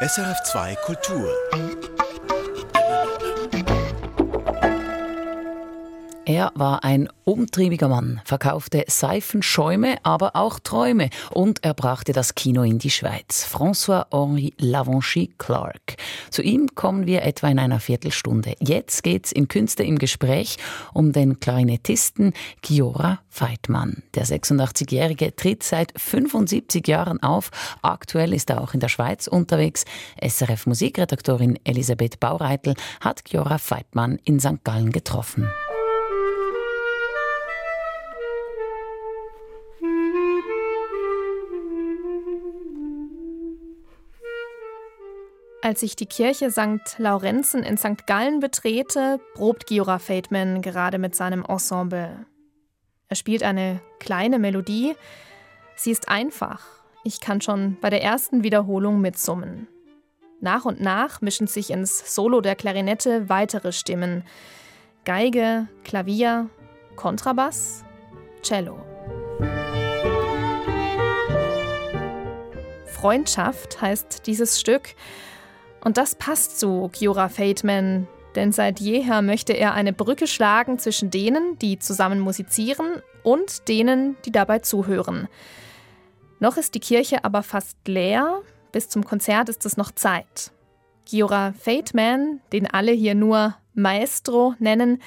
SRF2 Kultur. Er war ein umtriebiger Mann, verkaufte Seifenschäume, aber auch Träume und er brachte das Kino in die Schweiz. François-Henri Lavanchy Clark. Zu ihm kommen wir etwa in einer Viertelstunde. Jetzt geht's in Künste im Gespräch um den Klarinettisten Giora Feitmann. Der 86-Jährige tritt seit 75 Jahren auf. Aktuell ist er auch in der Schweiz unterwegs. SRF Musikredaktorin Elisabeth Baureitel hat Giora Feitmann in St. Gallen getroffen. Als ich die Kirche St. Laurenzen in St. Gallen betrete, probt Giora Feldman gerade mit seinem Ensemble. Er spielt eine kleine Melodie. Sie ist einfach. Ich kann schon bei der ersten Wiederholung mitsummen. Nach und nach mischen sich ins Solo der Klarinette weitere Stimmen. Geige, Klavier, Kontrabass, Cello. Freundschaft heißt dieses Stück und das passt zu Kiora Fateman, denn seit jeher möchte er eine Brücke schlagen zwischen denen, die zusammen musizieren, und denen, die dabei zuhören. Noch ist die Kirche aber fast leer, bis zum Konzert ist es noch Zeit. Giora Fateman, den alle hier nur Maestro nennen,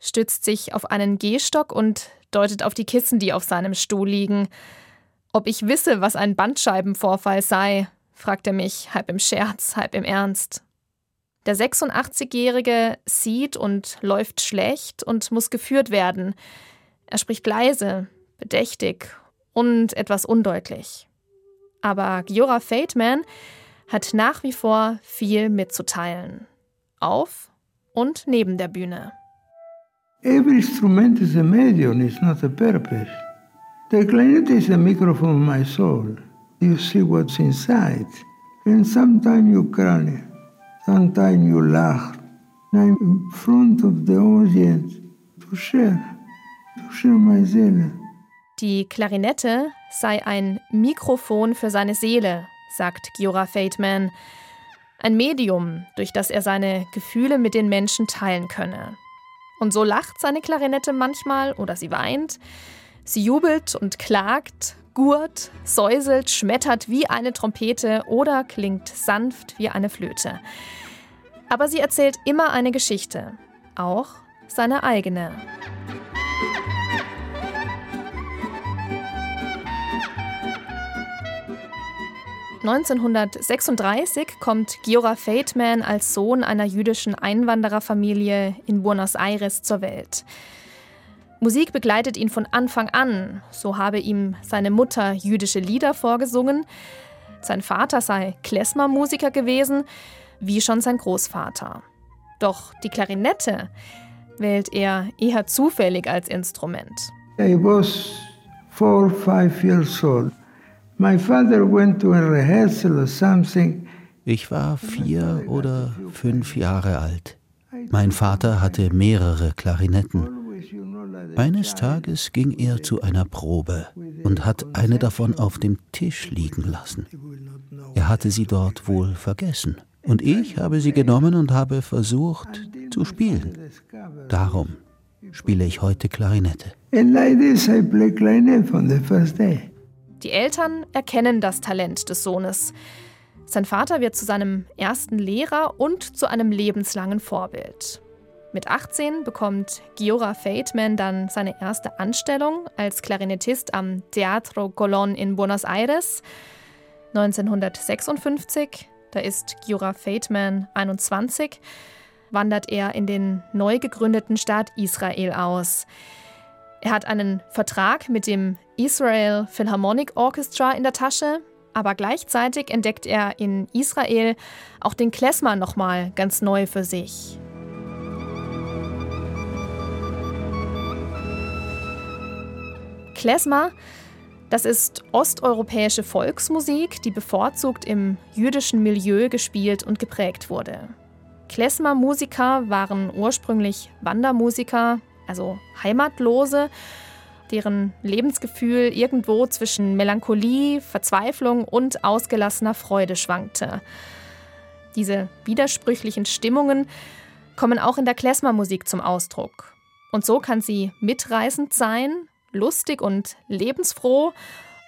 stützt sich auf einen Gehstock und deutet auf die Kissen, die auf seinem Stuhl liegen. Ob ich wisse, was ein Bandscheibenvorfall sei, fragt er mich, halb im Scherz, halb im Ernst. Der 86-Jährige sieht und läuft schlecht und muss geführt werden. Er spricht leise, bedächtig und etwas undeutlich. Aber Giora Fateman hat nach wie vor viel mitzuteilen. Auf und neben der Bühne. Every instrument is a medium, it's not a purpose. The clarinet is a microphone of my soul. You see what's inside. And sometimes you cry, sometimes you laugh. I'm in front of the audience to share, to share my Seele. Die Klarinette sei ein Mikrofon für seine Seele, sagt Giora Fateman. Ein Medium, durch das er seine Gefühle mit den Menschen teilen könne. Und so lacht seine Klarinette manchmal oder sie weint. Sie jubelt und klagt, gurt, säuselt, schmettert wie eine Trompete oder klingt sanft wie eine Flöte. Aber sie erzählt immer eine Geschichte, auch seine eigene. (1936) kommt Giora Feldman als Sohn einer jüdischen Einwandererfamilie in Buenos Aires zur Welt. Musik begleitet ihn von Anfang an. So habe ihm seine Mutter jüdische Lieder vorgesungen. Sein Vater sei Klezmer-Musiker gewesen, wie schon sein Großvater. Doch die Klarinette wählt er eher zufällig als Instrument. I was four, five years old. My father went to a rehearsal or something. Ich war vier oder fünf Jahre alt. Mein Vater hatte mehrere Klarinetten. Eines Tages ging er zu einer Probe und hat eine davon auf dem Tisch liegen lassen. Er hatte sie dort wohl vergessen. Und ich habe sie genommen und habe versucht zu spielen. Darum spiele ich heute Klarinette. Die Eltern erkennen das Talent des Sohnes. Sein Vater wird zu seinem ersten Lehrer und zu einem lebenslangen Vorbild. Mit 18 bekommt Giora Feitman dann seine erste Anstellung als Klarinettist am Teatro Colón in Buenos Aires. 1956, da ist Giora Feitman 21, wandert er in den neu gegründeten Staat Israel aus. Er hat einen Vertrag mit dem Israel Philharmonic Orchestra in der Tasche, aber gleichzeitig entdeckt er in Israel auch den Klezmer nochmal ganz neu für sich. Klezmer, das ist osteuropäische Volksmusik, die bevorzugt im jüdischen Milieu gespielt und geprägt wurde. Klezmer-Musiker waren ursprünglich Wandermusiker, also Heimatlose, deren Lebensgefühl irgendwo zwischen Melancholie, Verzweiflung und ausgelassener Freude schwankte. Diese widersprüchlichen Stimmungen kommen auch in der Klezmer-Musik zum Ausdruck. Und so kann sie mitreißend sein, lustig und lebensfroh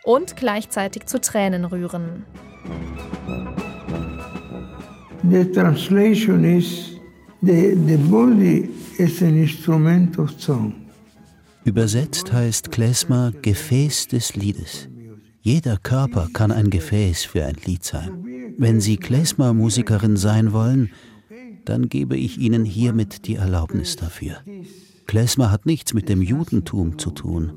und gleichzeitig zu Tränen rühren. The translation is the, the body is an instrument of song. Übersetzt heißt Klezmer Gefäß des Liedes. Jeder Körper kann ein Gefäß für ein Lied sein. Wenn Sie Klezmer-Musikerin sein wollen, dann gebe ich Ihnen hiermit die Erlaubnis dafür. Klezmer hat nichts mit dem Judentum zu tun.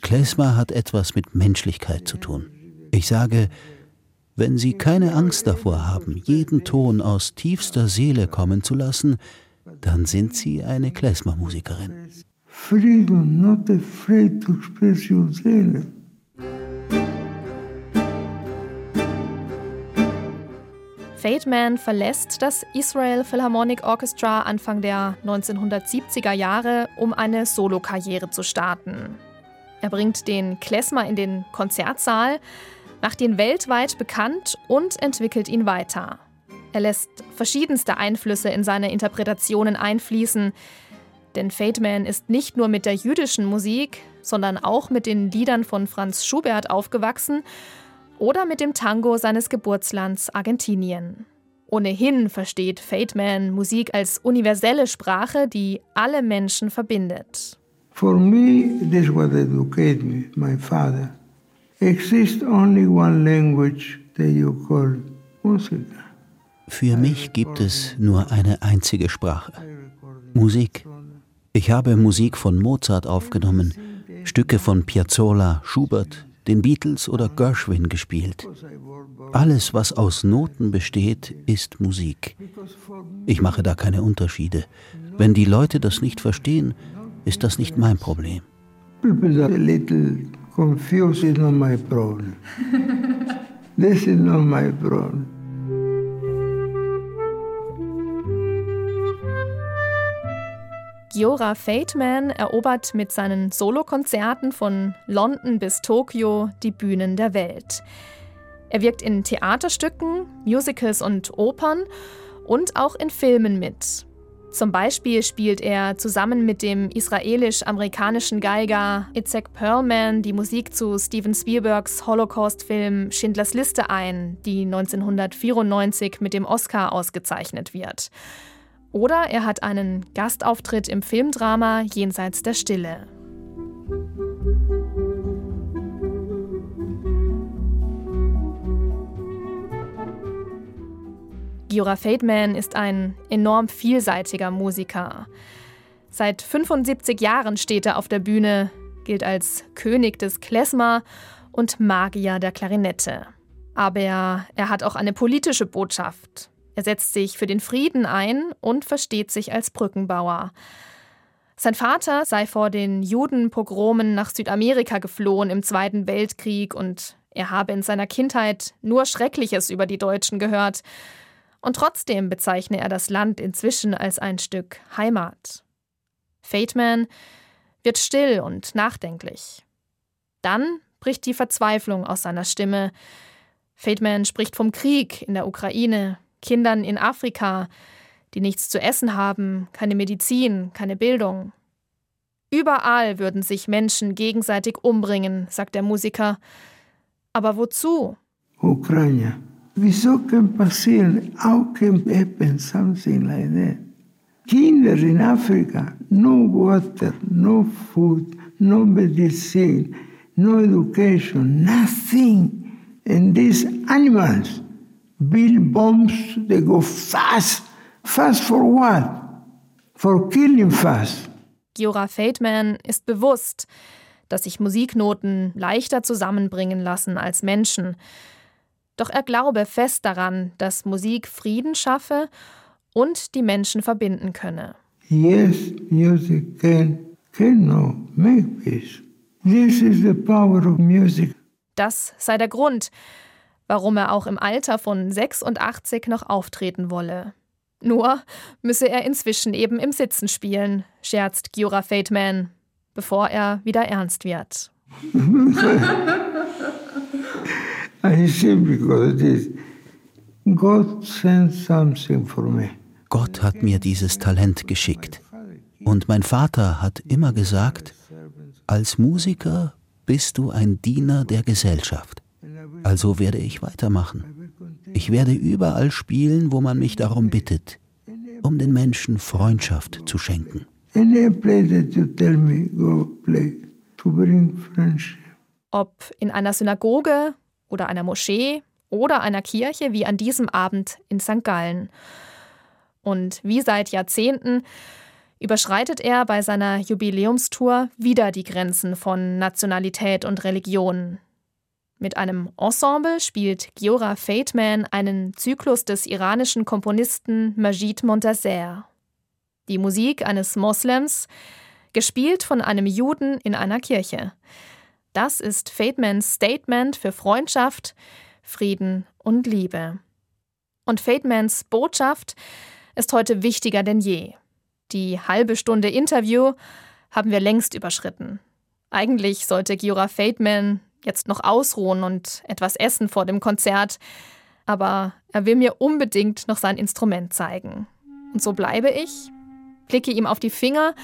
Klezmer hat etwas mit Menschlichkeit zu tun. Ich sage, wenn Sie keine Angst davor haben, jeden Ton aus tiefster Seele kommen zu lassen, dann sind Sie eine Klezmer-Musikerin. Freedom, not afraid to express yourself. Fateman verlässt das Israel Philharmonic Orchestra Anfang der 1970er Jahre, um eine Solokarriere zu starten. Er bringt den Klezmer in den Konzertsaal, macht ihn weltweit bekannt und entwickelt ihn weiter. Er lässt verschiedenste Einflüsse in seine Interpretationen einfließen, denn Fateman ist nicht nur mit der jüdischen Musik, sondern auch mit den Liedern von Franz Schubert aufgewachsen oder mit dem Tango seines Geburtslands Argentinien. Ohnehin versteht Fateman Musik als universelle Sprache, die alle Menschen verbindet. For me, this is what educated me, my father. Exists only one language that you call musica. Für mich gibt es nur eine einzige Sprache. Musik. Ich habe Musik von Mozart aufgenommen, Stücke von Piazzolla, Schubert, den Beatles oder Gershwin gespielt. Alles, was aus Noten besteht, ist Musik. Ich mache da keine Unterschiede. Wenn die Leute das nicht verstehen, ist das nicht mein Problem. People are confused, it's not my problem. this is not my problem. Giora Fateman erobert mit seinen Solokonzerten von London bis Tokio die Bühnen der Welt. Er wirkt in Theaterstücken, Musicals und Opern und auch in Filmen mit. Zum Beispiel spielt er zusammen mit dem israelisch-amerikanischen Geiger Itzhak Perlman die Musik zu Steven Spielbergs Holocaust-Film Schindlers Liste ein, die 1994 mit dem Oscar ausgezeichnet wird. Oder er hat einen Gastauftritt im Filmdrama Jenseits der Stille. Giora Fademan ist ein enorm vielseitiger Musiker. Seit 75 Jahren steht er auf der Bühne, gilt als König des Klezmer und Magier der Klarinette. Aber er hat auch eine politische Botschaft. Er setzt sich für den Frieden ein und versteht sich als Brückenbauer. Sein Vater sei vor den Judenpogromen nach Südamerika geflohen im Zweiten Weltkrieg und er habe in seiner Kindheit nur Schreckliches über die Deutschen gehört. Und trotzdem bezeichne er das Land inzwischen als ein Stück Heimat. Fateman wird still und nachdenklich. Dann bricht die Verzweiflung aus seiner Stimme. Fateman spricht vom Krieg in der Ukraine, Kindern in Afrika, die nichts zu essen haben, keine Medizin, keine Bildung. Überall würden sich Menschen gegenseitig umbringen, sagt der Musiker. Aber wozu? Ukraine. Wieso kann passieren? How can happen something like that? Kinder in Afrika, no water, no food, no medicine, no education, nothing. And these animals build bombs, they go fast. Fast for what? For killing fast. Giora Fateman ist bewusst, dass sich Musiknoten leichter zusammenbringen lassen als Menschen. Doch er glaube fest daran, dass Musik Frieden schaffe und die Menschen verbinden könne. Yes, music can, can no, make peace. This is the power of music. Das sei der Grund, warum er auch im Alter von 86 noch auftreten wolle. Nur müsse er inzwischen eben im Sitzen spielen, scherzt Giora Fateman. bevor er wieder ernst wird. I see because it is God sent something for me. Gott hat mir dieses Talent geschickt. Und mein Vater hat immer gesagt, als Musiker bist du ein Diener der Gesellschaft. Also werde ich weitermachen. Ich werde überall spielen, wo man mich darum bittet, um den Menschen Freundschaft zu schenken. Ob in einer Synagoge oder einer Moschee oder einer Kirche wie an diesem Abend in St. Gallen. Und wie seit Jahrzehnten überschreitet er bei seiner Jubiläumstour wieder die Grenzen von Nationalität und Religion. Mit einem Ensemble spielt Giora Fateman einen Zyklus des iranischen Komponisten Majid Montaser. Die Musik eines Moslems, gespielt von einem Juden in einer Kirche. Das ist Fatemans Statement für Freundschaft, Frieden und Liebe. Und Fatemans Botschaft ist heute wichtiger denn je. Die halbe Stunde Interview haben wir längst überschritten. Eigentlich sollte Giora Fateman jetzt noch ausruhen und etwas essen vor dem Konzert, aber er will mir unbedingt noch sein Instrument zeigen. Und so bleibe ich, blicke ihm auf die Finger,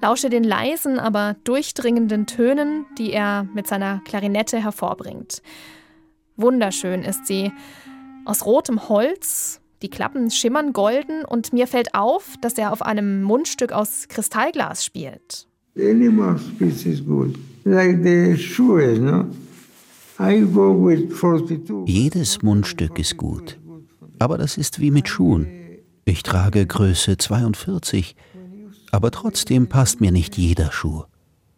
lausche den leisen, aber durchdringenden Tönen, die er mit seiner Klarinette hervorbringt. Wunderschön ist sie, aus rotem Holz, die Klappen schimmern golden und mir fällt auf, dass er auf einem Mundstück aus Kristallglas spielt. Jedes Mundstück ist gut, aber das ist wie mit Schuhen. Ich trage Größe 42, aber trotzdem passt mir nicht jeder Schuh.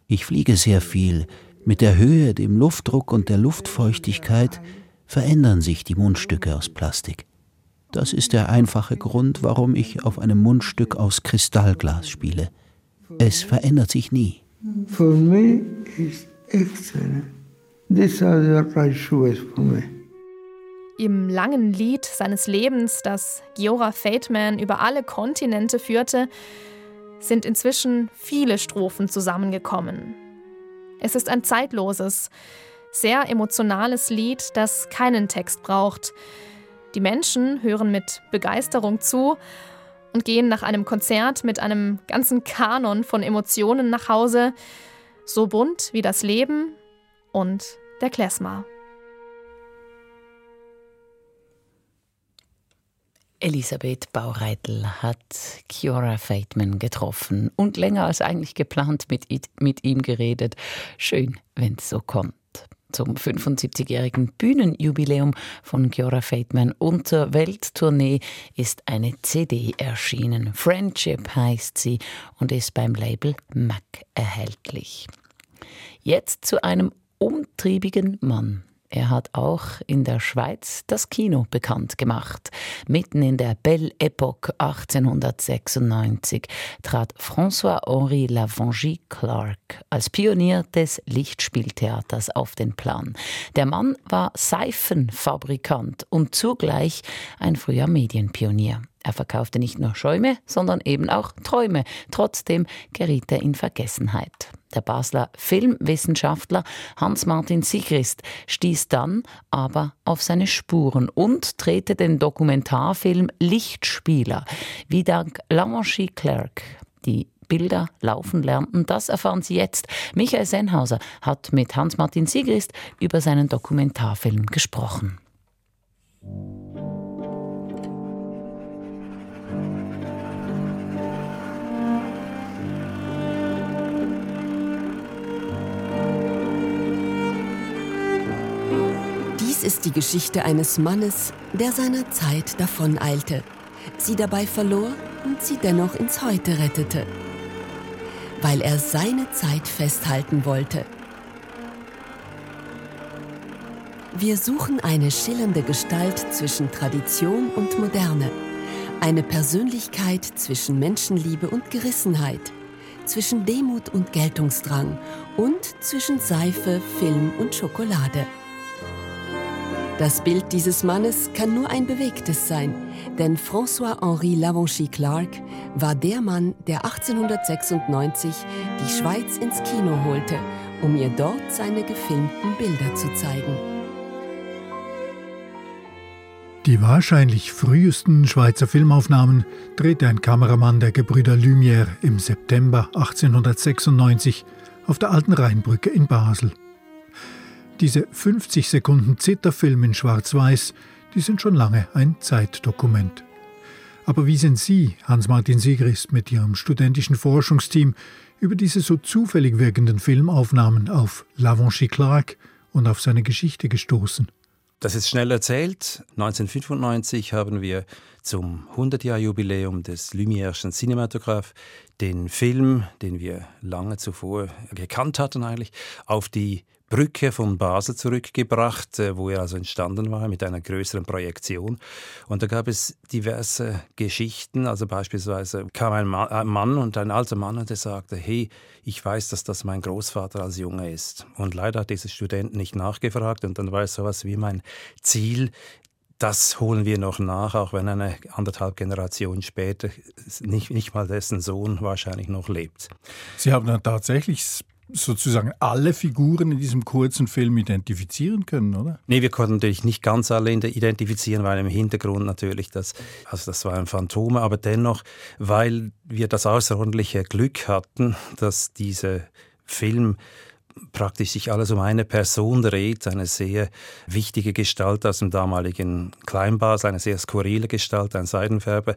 Ich fliege sehr viel. Mit der Höhe, dem Luftdruck und der Luftfeuchtigkeit verändern sich die Mundstücke aus Plastik. Das ist der einfache Grund, warum ich auf einem Mundstück aus Kristallglas spiele. Es verändert sich nie. For me is excellent. These are the right shoes for me. Im langen Lied seines Lebens, das Giora Fateman über alle Kontinente führte, sind inzwischen viele Strophen zusammengekommen. Es ist ein zeitloses, sehr emotionales Lied, das keinen Text braucht, die Menschen hören mit Begeisterung zu und gehen nach einem Konzert mit einem ganzen Kanon von Emotionen nach Hause, so bunt wie das Leben und der Klezmer. Elisabeth Baureitel hat Kiora Feitman getroffen und länger als eigentlich geplant mit, mit ihm geredet. Schön, wenn es so kommt zum 75-jährigen Bühnenjubiläum von Giora Feitman und zur Welttournee ist eine CD erschienen. Friendship heißt sie und ist beim Label Mac erhältlich. Jetzt zu einem umtriebigen Mann. Er hat auch in der Schweiz das Kino bekannt gemacht. Mitten in der Belle Epoque 1896 trat François-Henri Lavangie Clark als Pionier des Lichtspieltheaters auf den Plan. Der Mann war Seifenfabrikant und zugleich ein früher Medienpionier. Er verkaufte nicht nur Schäume, sondern eben auch Träume. Trotzdem geriet er in Vergessenheit. Der Basler Filmwissenschaftler Hans-Martin Sigrist stieß dann aber auf seine Spuren und drehte den Dokumentarfilm Lichtspieler, wie dank Lamanchi Clerc die Bilder laufen lernten. Das erfahren Sie jetzt. Michael Sennhauser hat mit Hans-Martin Sigrist über seinen Dokumentarfilm gesprochen. Dies ist die Geschichte eines Mannes, der seiner Zeit davoneilte, sie dabei verlor und sie dennoch ins Heute rettete, weil er seine Zeit festhalten wollte. Wir suchen eine schillernde Gestalt zwischen Tradition und Moderne, eine Persönlichkeit zwischen Menschenliebe und Gerissenheit, zwischen Demut und Geltungsdrang und zwischen Seife, Film und Schokolade. Das Bild dieses Mannes kann nur ein bewegtes sein, denn François-Henri Lavanchy Clark war der Mann, der 1896 die Schweiz ins Kino holte, um ihr dort seine gefilmten Bilder zu zeigen. Die wahrscheinlich frühesten Schweizer Filmaufnahmen drehte ein Kameramann der Gebrüder Lumière im September 1896 auf der Alten Rheinbrücke in Basel. Diese 50 Sekunden Zitterfilm in Schwarz-Weiß, die sind schon lange ein Zeitdokument. Aber wie sind Sie, Hans-Martin Siegrist, mit Ihrem studentischen Forschungsteam über diese so zufällig wirkenden Filmaufnahmen auf Lavanchy Clark und auf seine Geschichte gestoßen? Das ist schnell erzählt. 1995 haben wir zum 100-Jahr-Jubiläum des Lumière'schen Cinematograph den Film, den wir lange zuvor gekannt hatten eigentlich, auf die Brücke von Basel zurückgebracht, äh, wo er also entstanden war mit einer größeren Projektion. Und da gab es diverse Geschichten. Also beispielsweise kam ein Mann und ein alter Mann und der sagte, hey, ich weiß, dass das mein Großvater als Junge ist. Und leider hat dieser Student nicht nachgefragt und dann war es sowas wie mein Ziel, das holen wir noch nach, auch wenn eine anderthalb Generationen später nicht, nicht mal dessen Sohn wahrscheinlich noch lebt. Sie haben dann tatsächlich sozusagen alle Figuren in diesem kurzen Film identifizieren können, oder? Nee, wir konnten natürlich nicht ganz alle identifizieren, weil im Hintergrund natürlich das, also das war ein Phantom, aber dennoch, weil wir das außerordentliche Glück hatten, dass dieser Film praktisch sich alles um eine Person dreht, eine sehr wichtige Gestalt aus dem damaligen Kleinbasel, eine sehr skurrile Gestalt, ein Seidenfärber,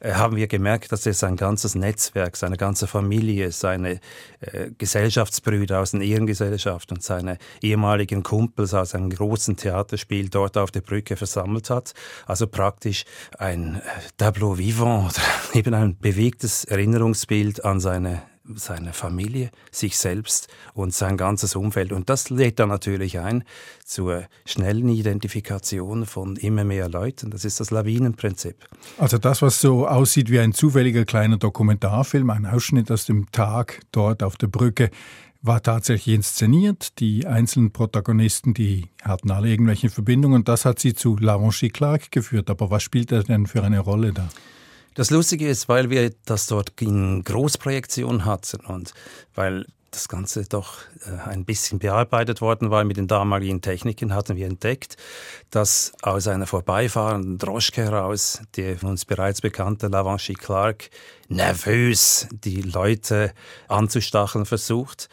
äh, haben wir gemerkt, dass er sein ganzes Netzwerk, seine ganze Familie, seine äh, Gesellschaftsbrüder aus der Ehrengesellschaft und seine ehemaligen Kumpels aus einem großen Theaterspiel dort auf der Brücke versammelt hat. Also praktisch ein äh, Tableau vivant eben ein bewegtes Erinnerungsbild an seine seine Familie, sich selbst und sein ganzes Umfeld. Und das lädt dann natürlich ein zur schnellen Identifikation von immer mehr Leuten. Das ist das Lawinenprinzip. Also das, was so aussieht wie ein zufälliger kleiner Dokumentarfilm, ein Ausschnitt aus dem Tag dort auf der Brücke, war tatsächlich inszeniert. Die einzelnen Protagonisten, die hatten alle irgendwelche Verbindungen. Das hat sie zu Lavanchi Clark geführt. Aber was spielt er denn für eine Rolle da? Das Lustige ist, weil wir das dort in Großprojektion hatten und weil das Ganze doch äh, ein bisschen bearbeitet worden war mit den damaligen Techniken, hatten wir entdeckt, dass aus einer vorbeifahrenden Droschke heraus, der uns bereits bekannte Lavanchy Clark, nervös die Leute anzustacheln versucht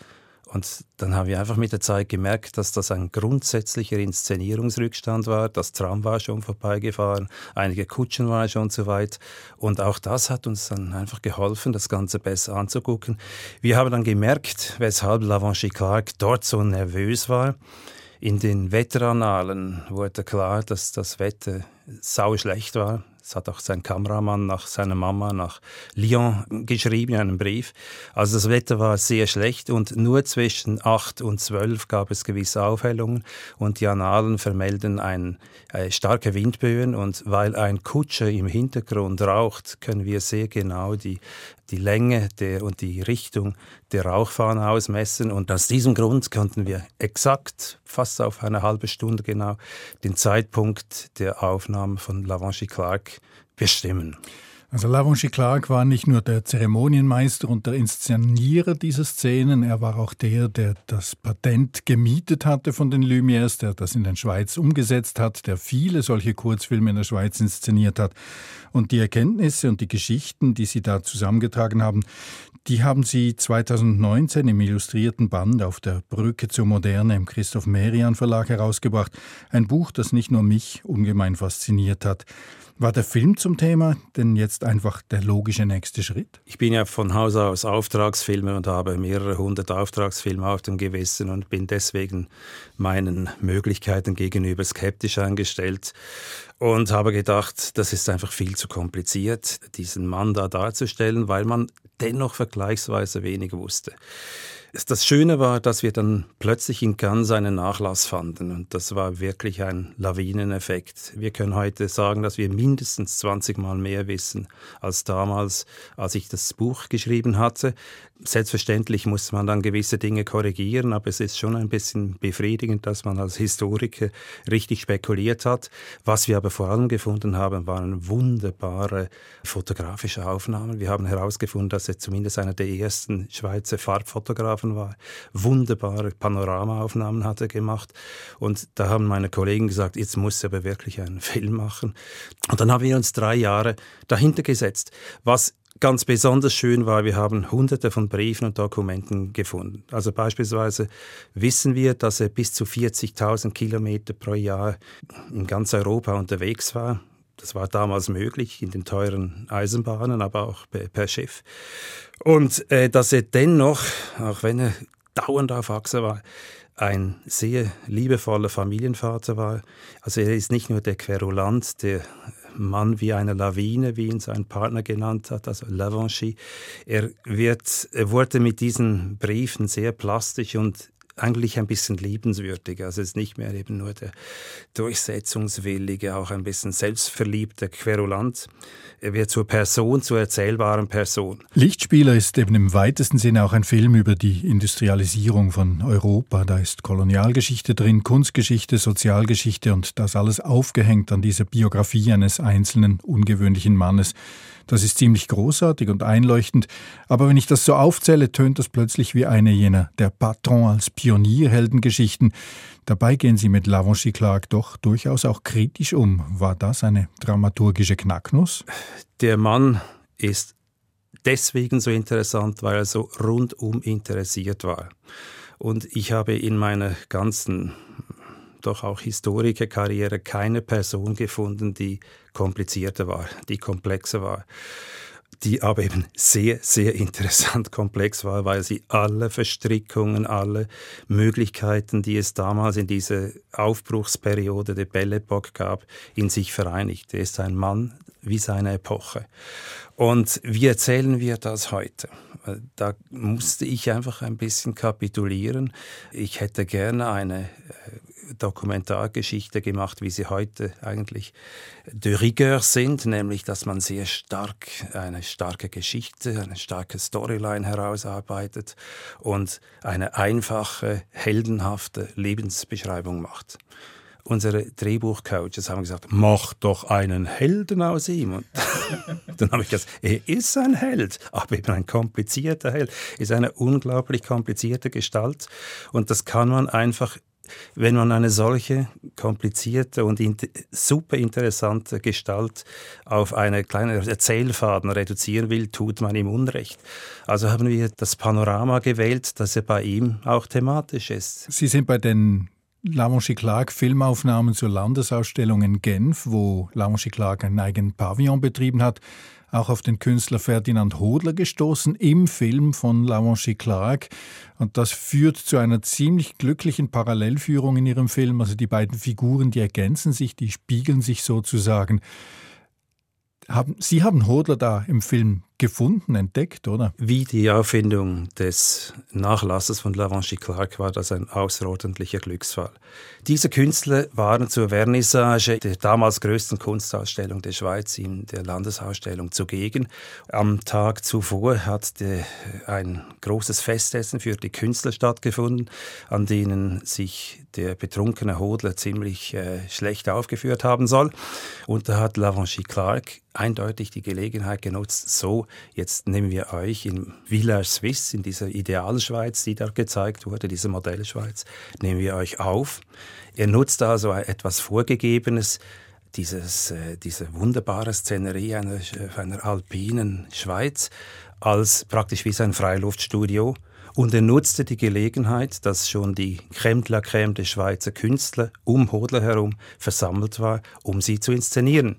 und dann haben wir einfach mit der Zeit gemerkt, dass das ein grundsätzlicher Inszenierungsrückstand war. Das Tram war schon vorbeigefahren, einige Kutschen waren schon zu weit. Und auch das hat uns dann einfach geholfen, das Ganze besser anzugucken. Wir haben dann gemerkt, weshalb Lavanchy Clark dort so nervös war. In den Wetteranalen wurde klar, dass das Wetter sau schlecht war. Es hat auch sein Kameramann nach seiner Mama nach Lyon geschrieben, einen Brief. Also das Wetter war sehr schlecht und nur zwischen 8 und 12 gab es gewisse Aufhellungen und die Annalen vermelden ein, äh, starke Windböen und weil ein Kutscher im Hintergrund raucht, können wir sehr genau die die Länge der und die Richtung der Rauchfahne ausmessen. Und aus diesem Grund konnten wir exakt, fast auf eine halbe Stunde genau, den Zeitpunkt der Aufnahme von Lavanchy Clark bestimmen. Also Lavanchy Clark war nicht nur der Zeremonienmeister und der Inszenierer dieser Szenen, er war auch der, der das Patent gemietet hatte von den Lumières, der das in der Schweiz umgesetzt hat, der viele solche Kurzfilme in der Schweiz inszeniert hat. Und die Erkenntnisse und die Geschichten, die Sie da zusammengetragen haben, die haben Sie 2019 im illustrierten Band auf der Brücke zur Moderne im Christoph Merian Verlag herausgebracht. Ein Buch, das nicht nur mich ungemein fasziniert hat. War der Film zum Thema denn jetzt einfach der logische nächste Schritt? Ich bin ja von Haus aus Auftragsfilmer und habe mehrere hundert Auftragsfilme auf dem Gewissen und bin deswegen meinen Möglichkeiten gegenüber skeptisch eingestellt und habe gedacht, das ist einfach viel zu kompliziert, diesen Mann da darzustellen, weil man dennoch vergleichsweise wenig wusste. Das Schöne war, dass wir dann plötzlich in Cannes einen Nachlass fanden und das war wirklich ein Lawineneffekt. Wir können heute sagen, dass wir mindestens 20 Mal mehr wissen als damals, als ich das Buch geschrieben hatte. Selbstverständlich muss man dann gewisse Dinge korrigieren, aber es ist schon ein bisschen befriedigend, dass man als Historiker richtig spekuliert hat. Was wir aber vor allem gefunden haben, waren wunderbare fotografische Aufnahmen. Wir haben herausgefunden, dass er zumindest einer der ersten Schweizer Farbfotografen war. Wunderbare Panoramaaufnahmen hat er gemacht. Und da haben meine Kollegen gesagt, jetzt muss er aber wirklich einen Film machen. Und dann haben wir uns drei Jahre dahinter gesetzt. Was ganz besonders schön war, wir haben hunderte von Briefen und Dokumenten gefunden. Also beispielsweise wissen wir, dass er bis zu 40.000 Kilometer pro Jahr in ganz Europa unterwegs war. Das war damals möglich in den teuren Eisenbahnen, aber auch per Schiff. Und äh, dass er dennoch, auch wenn er dauernd auf Achse war, ein sehr liebevoller Familienvater war. Also er ist nicht nur der Querulant, der Mann wie eine Lawine, wie ihn sein Partner genannt hat, also Lavanchy. Er, wird, er wurde mit diesen Briefen sehr plastisch und eigentlich ein bisschen liebenswürdiger. Also es ist nicht mehr eben nur der durchsetzungswillige, auch ein bisschen selbstverliebte Querulant. Er wird zur Person, zur erzählbaren Person. Lichtspieler ist eben im weitesten Sinne auch ein Film über die Industrialisierung von Europa. Da ist Kolonialgeschichte drin, Kunstgeschichte, Sozialgeschichte und das alles aufgehängt an dieser Biografie eines einzelnen ungewöhnlichen Mannes. Das ist ziemlich großartig und einleuchtend, aber wenn ich das so aufzähle, tönt das plötzlich wie eine jener der Patron als Pionierheldengeschichten. Dabei gehen sie mit Lavanchy Clark doch durchaus auch kritisch um. War das eine dramaturgische Knacknuss? Der Mann ist deswegen so interessant, weil er so rundum interessiert war. Und ich habe in meiner ganzen, doch auch Historikerkarriere keine Person gefunden, die komplizierter war, die komplexer war die aber eben sehr, sehr interessant komplex war, weil sie alle Verstrickungen, alle Möglichkeiten, die es damals in dieser Aufbruchsperiode der Belle Epoque gab, in sich vereinigt. Er ist ein Mann wie seine Epoche. Und wie erzählen wir das heute? Da musste ich einfach ein bisschen kapitulieren. Ich hätte gerne eine äh, Dokumentargeschichte gemacht, wie sie heute eigentlich de rigueur sind, nämlich dass man sehr stark eine starke Geschichte, eine starke Storyline herausarbeitet und eine einfache, heldenhafte Lebensbeschreibung macht unsere Drehbuchcoaches haben gesagt, mach doch einen Helden aus ihm. Und dann habe ich gesagt, er ist ein Held, aber eben ein komplizierter Held, ist eine unglaublich komplizierte Gestalt. Und das kann man einfach wenn man eine solche komplizierte und in super interessante Gestalt auf eine kleine Erzählfaden reduzieren will, tut man ihm Unrecht. Also haben wir das Panorama gewählt, dass er bei ihm auch thematisch ist. Sie sind bei den Lamonchi Clark Filmaufnahmen zur Landesausstellung in Genf, wo Lamonchi Clark einen eigenen Pavillon betrieben hat, auch auf den Künstler Ferdinand Hodler gestoßen im Film von Lavanchi Clark. Und das führt zu einer ziemlich glücklichen Parallelführung in ihrem Film. Also die beiden Figuren, die ergänzen sich, die spiegeln sich sozusagen. Sie haben Hodler da im Film gefunden, entdeckt, oder? Wie die Auffindung des Nachlasses von Lavanchi Clark war das ein außerordentlicher Glücksfall. Diese Künstler waren zur Vernissage der damals größten Kunstausstellung der Schweiz in der Landesausstellung zugegen. Am Tag zuvor hat ein großes Festessen für die Künstler stattgefunden, an denen sich der betrunkene Hodler ziemlich äh, schlecht aufgeführt haben soll. Und da hat Lavanchi Clark eindeutig die Gelegenheit genutzt, so Jetzt nehmen wir euch in Village Suisse, in dieser Idealschweiz, die da gezeigt wurde, diese Modellschweiz, nehmen wir euch auf. Ihr nutzt also etwas Vorgegebenes, dieses, äh, diese wunderbare Szenerie einer, einer alpinen Schweiz, als praktisch wie sein Freiluftstudio. Und er nutzte die Gelegenheit, dass schon die Crème de la Crème der Schweizer Künstler um Hodler herum versammelt war, um sie zu inszenieren.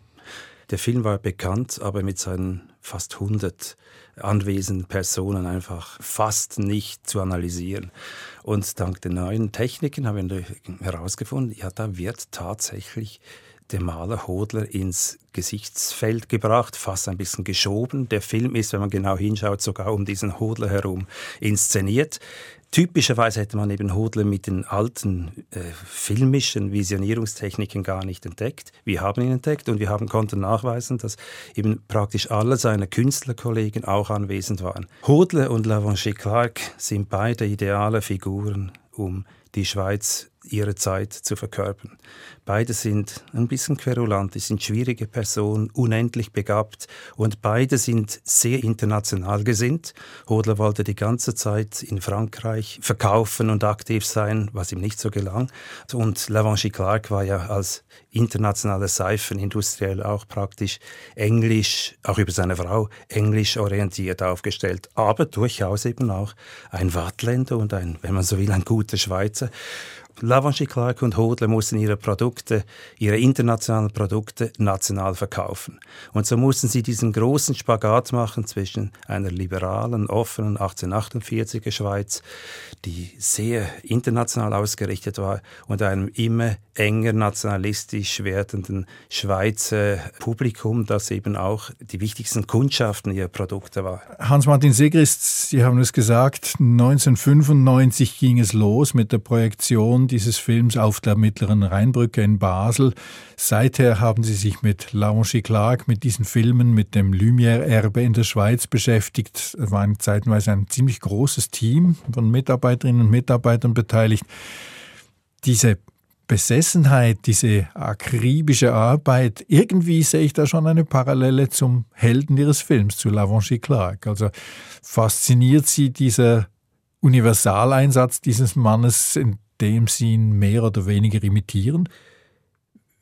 Der Film war bekannt, aber mit seinen fast 100 anwesenden Personen einfach fast nicht zu analysieren. Und dank den neuen Techniken haben wir herausgefunden, ja, da wird tatsächlich dem Maler Hodler ins Gesichtsfeld gebracht, fast ein bisschen geschoben. Der Film ist, wenn man genau hinschaut, sogar um diesen Hodler herum inszeniert. Typischerweise hätte man eben Hodler mit den alten äh, filmischen Visionierungstechniken gar nicht entdeckt. Wir haben ihn entdeckt und wir haben, konnten nachweisen, dass eben praktisch alle seine Künstlerkollegen auch anwesend waren. Hodler und Lavanché Clark sind beide ideale Figuren, um die Schweiz ihre Zeit zu verkörpern. Beide sind ein bisschen querulant, sind schwierige Personen, unendlich begabt und beide sind sehr international gesinnt. Hodler wollte die ganze Zeit in Frankreich verkaufen und aktiv sein, was ihm nicht so gelang. Und Lavanchi Clark war ja als internationale Seifenindustriell auch praktisch englisch, auch über seine Frau, englisch orientiert aufgestellt, aber durchaus eben auch ein Wattländer und ein, wenn man so will, ein guter Schweizer. Lavanchi Clark und Hodler mussten ihre Produkte, ihre internationalen Produkte national verkaufen. Und so mussten sie diesen großen Spagat machen zwischen einer liberalen, offenen 1848er Schweiz, die sehr international ausgerichtet war, und einem immer enger nationalistisch werdenden Schweizer Publikum, das eben auch die wichtigsten Kundschaften ihrer Produkte war. Hans-Martin Segrist, Sie haben es gesagt, 1995 ging es los mit der Projektion dieses Films auf der Mittleren Rheinbrücke in Basel. Seither haben Sie sich mit Laurent Clark, mit diesen Filmen, mit dem Lumière-Erbe in der Schweiz beschäftigt. Es war zeitweise ein ziemlich großes Team von Mitarbeiterinnen und Mitarbeitern beteiligt. Diese Besessenheit, diese akribische Arbeit, irgendwie sehe ich da schon eine Parallele zum Helden ihres Films, zu Lavanchi Clark. Also fasziniert sie dieser Universaleinsatz dieses Mannes, in dem sie ihn mehr oder weniger imitieren?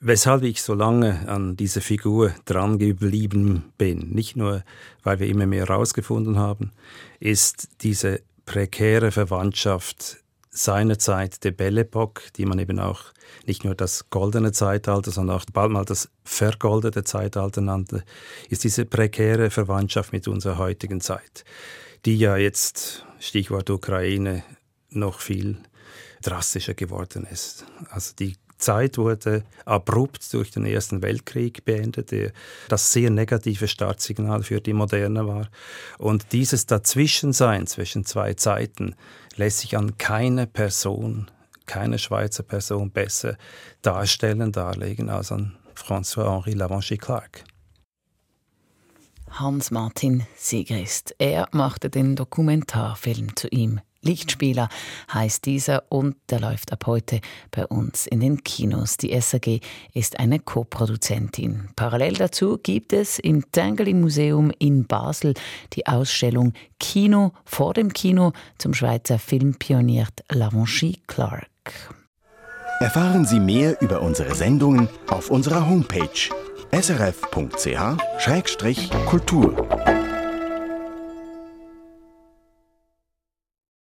Weshalb ich so lange an dieser Figur dran geblieben bin, nicht nur, weil wir immer mehr herausgefunden haben, ist diese prekäre Verwandtschaft seinerzeit der Belle Epoque, die man eben auch nicht nur das goldene Zeitalter, sondern auch bald mal das vergoldete Zeitalter nannte, ist diese prekäre Verwandtschaft mit unserer heutigen Zeit, die ja jetzt, Stichwort Ukraine, noch viel drastischer geworden ist. Also die Zeit wurde abrupt durch den Ersten Weltkrieg beendet, der das sehr negative Startsignal für die Moderne war. Und dieses Dazwischensein zwischen zwei Zeiten lässt sich an keine Person, keine Schweizer Person besser darstellen, darlegen als an François-Henri Lavanchi Clark. Hans-Martin Siegrist. Er machte den Dokumentarfilm zu ihm. Lichtspieler heißt dieser und der läuft ab heute bei uns in den Kinos. Die SAG ist eine Co-Produzentin. Parallel dazu gibt es im Tangeli Museum in Basel die Ausstellung Kino vor dem Kino zum Schweizer Filmpionier Lavanchi Clark. Erfahren Sie mehr über unsere Sendungen auf unserer Homepage srf.ch-kultur.